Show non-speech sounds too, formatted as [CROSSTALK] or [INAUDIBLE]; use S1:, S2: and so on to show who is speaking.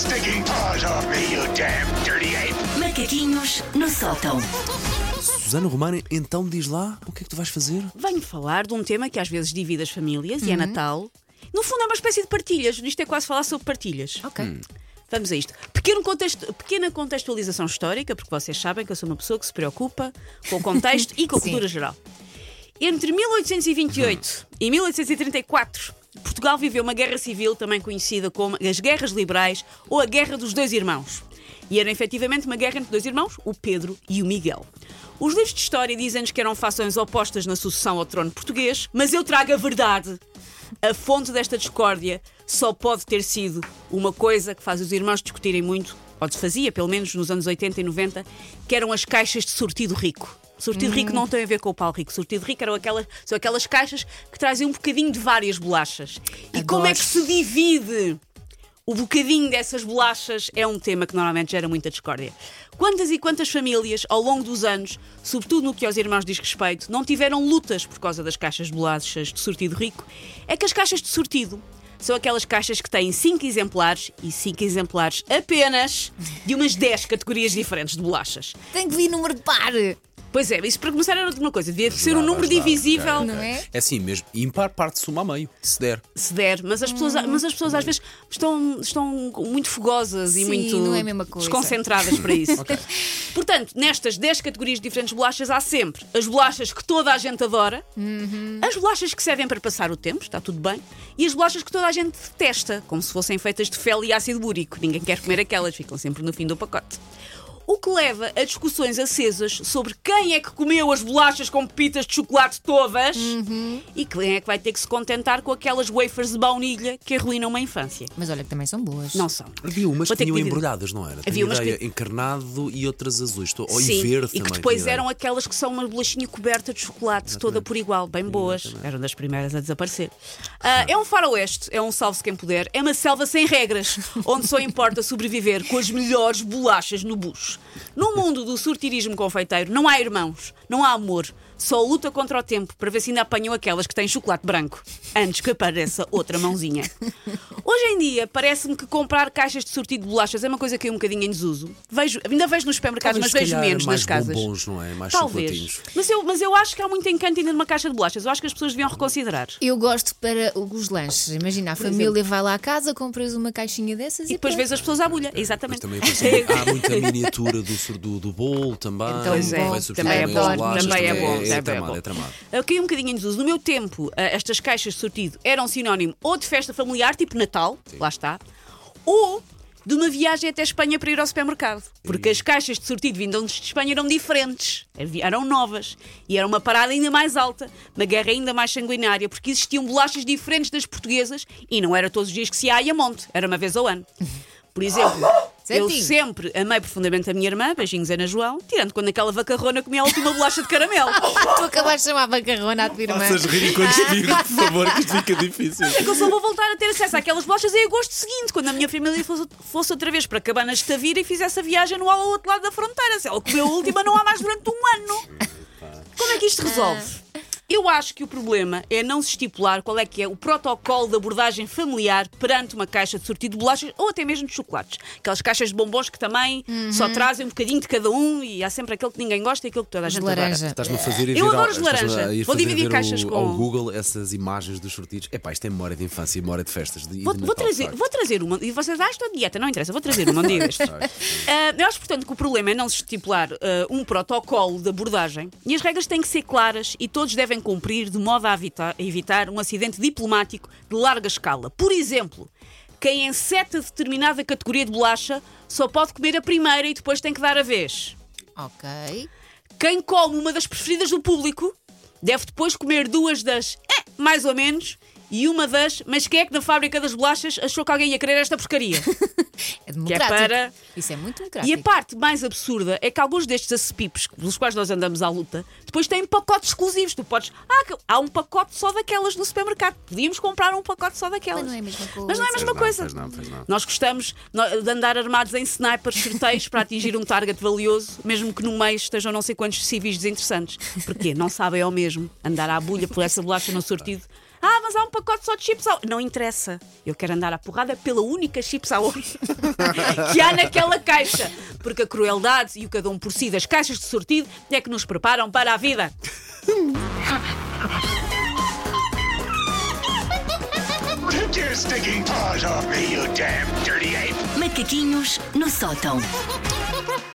S1: stinking paws off me, you damn dirty ape!
S2: Macaquinhos no sótão.
S3: Susana Romana, então diz lá o que é que tu vais fazer?
S4: Venho falar de um tema que às vezes divide as famílias
S5: Uhum.
S4: e é Natal. No fundo é uma espécie de partilhas. Isto é quase falar sobre partilhas.
S5: Ok.
S4: Vamos a isto. Pequeno contexto- pequena contextualização histórica, porque vocês sabem que eu sou uma pessoa que se preocupa com o contexto [LAUGHS] e com a cultura geral. Entre 1828 e 1834, Portugal viveu uma guerra civil, também conhecida como as Guerras Liberais ou a Guerra dos Dois Irmãos. E era efetivamente uma guerra entre dois irmãos, o Pedro e o Miguel. Os livros de história dizem-nos que eram fações opostas na sucessão ao trono português, mas eu trago a verdade. A fonte desta discórdia só pode ter sido uma coisa que faz os irmãos discutirem muito, ou se fazia, pelo menos nos anos 80 e 90, que eram as caixas de sortido rico. Sortido rico não tem a ver com o pau rico. Sortido rico eram aquelas, são aquelas caixas que trazem um bocadinho de várias bolachas. E como é que se divide o bocadinho dessas bolachas é um tema que normalmente gera muita discórdia. Quantas e quantas famílias, ao longo dos anos, sobretudo no que aos irmãos diz respeito, não tiveram lutas por causa das caixas de bolachas de sortido rico? É que as caixas de sortido são aquelas caixas que têm 5 exemplares e 5 exemplares apenas de umas 10 categorias diferentes de bolachas.
S5: Tem que vir número de par.
S4: Pois é, isso para começar era outra coisa. Devia ser um número
S3: ajudar,
S4: divisível.
S5: Não é?
S3: É assim mesmo, ímpar parte-se uma a meio, se der.
S4: se der, mas as pessoas, mas as pessoas às vezes estão, estão muito fogosas e
S5: Sim,
S4: muito
S5: não é a mesma coisa.
S4: desconcentradas para isso. [LAUGHS] Portanto, nestas 10 categorias de diferentes bolachas há sempre as bolachas que toda a gente adora,
S5: Uhum.
S4: as bolachas que servem para passar o tempo, está tudo bem, e as bolachas que toda a gente detesta, como se fossem feitas de fel e ácido búrico. Ninguém quer comer aquelas, ficam sempre no fim do pacote. O que leva a discussões acesas sobre quem é que comeu as bolachas com pepitas de chocolate todas
S5: Uhum.
S4: e quem é que vai ter que se contentar com aquelas wafers de baunilha que arruinam uma infância.
S5: Mas olha que também são boas.
S4: Não são.
S3: Havia umas
S4: Vou
S3: que
S4: que
S3: tinham
S4: dividir.
S3: embrulhadas, não era?
S4: Havia
S3: Tenho
S4: umas
S3: ideia,
S4: que-
S3: encarnado e outras azuis. Estou... Ou
S4: Sim,
S3: e verde
S4: e que depois
S3: tinha ideia.
S4: eram aquelas que são uma bolachinha coberta de chocolate, toda por igual, bem boas. Eram das primeiras a desaparecer. Ah, é um faroeste, é um salve-se quem puder, é uma selva sem regras, [LAUGHS] onde só importa sobreviver com as melhores bolachas no bucho. No mundo do surtirismo confeiteiro, não há irmãos, não há amor. Só luta contra o tempo para ver se ainda apanham aquelas que têm chocolate branco, antes que apareça outra mãozinha. Hoje em dia, parece-me que comprar caixas de sortido de bolachas é uma coisa que é um bocadinho em desuso. Vejo, ainda vejo nos supermercados,
S3: Talvez,
S4: mas vejo menos
S3: mais
S4: nas casas.
S3: bombons, não é? Mais
S4: Talvez. Mas eu, mas eu acho que há muito encanto ainda numa caixa de bolachas. Eu acho que as pessoas deviam reconsiderar.
S5: Eu gosto para os lanches. Imagina, a família vai lá à casa, compras uma caixinha dessas e,
S4: E depois
S5: pronto.
S4: vês as pessoas à bulha.
S3: Mas
S4: Exatamente.
S3: também pensei, há [LAUGHS] muita miniatura do, do, do bolo também.
S5: Então, é,
S4: também é bom,
S3: bolachas,
S4: também é bom,
S3: É,
S4: é
S3: tramado,
S4: bom.
S3: é tramado.
S4: Eu caí um bocadinho em desuso. No meu tempo, eh, estas caixas de sortido eram sinónimo ou de festa familiar, tipo Natal, lá está, ou de uma viagem até Espanha para ir ao supermercado. Porque as caixas de sortido vindas de Espanha eram diferentes, eram novas. E era uma parada ainda mais alta, uma guerra ainda mais sanguinária, porque existiam bolachas diferentes das portuguesas e não era todos os dias que se ia a monte, era uma vez ao ano. Por exemplo, [LAUGHS] eu
S5: Certinho.
S4: sempre amei profundamente a minha irmã, beijinhos Ana João, tirando quando aquela vacarrona comia a última bolacha de caramelo. [LAUGHS]
S5: Tu acabaste de chamar macarrona à tua irmã.
S3: Faças rir enquanto espirro, por favor, que isto fica difícil.
S4: É que eu só vou voltar a ter acesso àquelas bolachas em agosto seguinte, quando a minha família fosse, fosse outra vez para Cabanas de Tavira e fizesse a viagem no ao outro lado da fronteira. Se ela comeu a última, não há mais durante um ano. Como é que isto resolve? Eu acho que o problema é não se estipular qual é que é o protocolo de abordagem familiar perante uma caixa de sortido de bolachas ou até mesmo de chocolates. Aquelas caixas de bombons que também só trazem um bocadinho de cada um e há sempre aquele que ninguém gosta e aquele que toda a
S5: De
S4: gente adora.
S5: laranja.
S3: Estás-me a fazer ir
S4: Eu adoro de laranja.
S3: a
S4: Vou dividir caixas
S3: o-
S4: com-
S3: ao Google essas imagens dos sortidos. Epá, isto é memória de infância e memória de festas. De,
S4: Vou,
S3: de
S4: vou trazer, vou trazer uma. E vocês, ah, estou de dieta, não interessa, vou trazer uma um dia [LAUGHS] destes. Ah, eu acho, portanto, que o problema é não se estipular ah, um protocolo de abordagem e as regras têm que ser claras e todos devem cumprir de modo a evitar, a evitar um acidente diplomático de larga escala. Por exemplo, quem enceta determinada categoria de bolacha só pode comer a primeira e depois tem que dar a vez.
S5: Ok.
S4: Quem come uma das preferidas do público deve depois comer duas das eh, mais ou menos e uma das mas quem é que na fábrica das bolachas achou que alguém ia querer esta porcaria? [LAUGHS]
S5: É democrático.
S4: para-
S5: Isso é muito
S4: E
S5: democrático.
S4: a parte mais absurda é que alguns destes acepipes, pelos quais nós andamos à luta, depois têm pacotes exclusivos. Tu podes. Ah, que- há um pacote só daquelas no supermercado. Podíamos comprar um pacote só daquelas.
S5: Mas não é a mesma coisa.
S4: Mas não é a mesma
S3: Pois não,
S4: coisa.
S3: pois não, pois não.
S4: Nós gostamos de andar armados em snipers certeiros para atingir um target valioso, mesmo que no meio estejam não sei quantos civis desinteressantes. Porquê? Não sabem ao mesmo andar à bulha por essa bolacha no sortido Ah, mas há um pacote só de chips ao... Não interessa. Eu quero andar à porrada pela única chips ao [LAUGHS] que há naquela caixa. Porque a crueldade e o cada um por si das caixas de sortido é que nos preparam para a vida.
S2: Macaquinhos no sótão.